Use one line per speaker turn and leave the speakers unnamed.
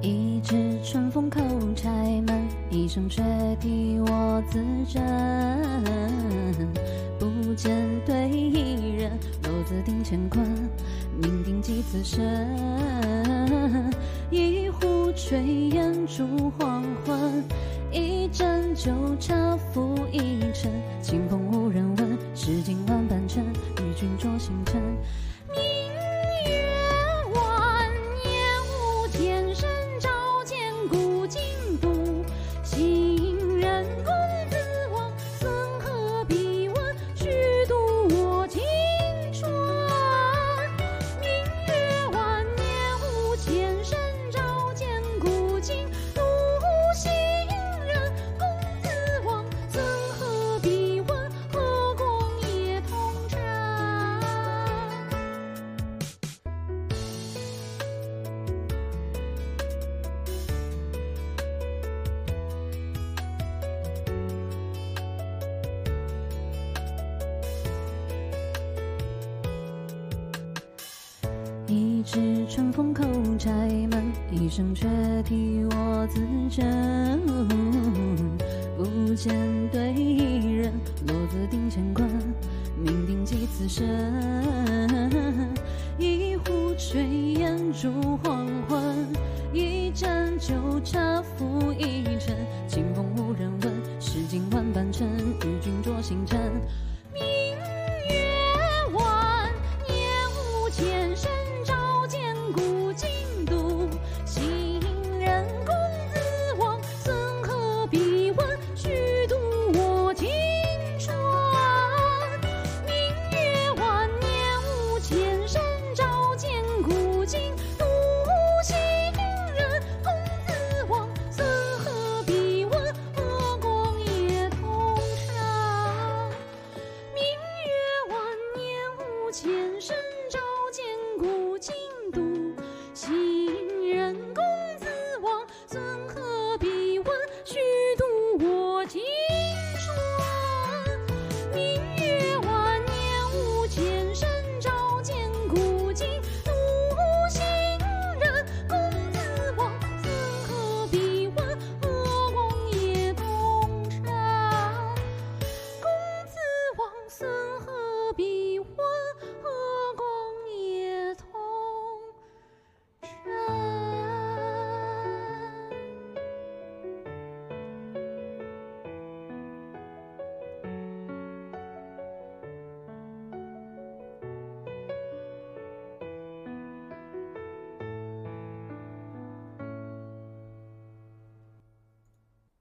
一指春风口柴门，一声却替我自珍。不见对一人，落子定乾坤，命定几次生。一壶炊烟煮黄昏，一盏酒茶付一一指春风口柴门，一声却替我自珍。不见对弈人，落子定乾坤，命定几次生。一壶炊烟煮黄昏，一盏酒茶付一尘。清风无人问，诗经万般尘，与君酌星辰。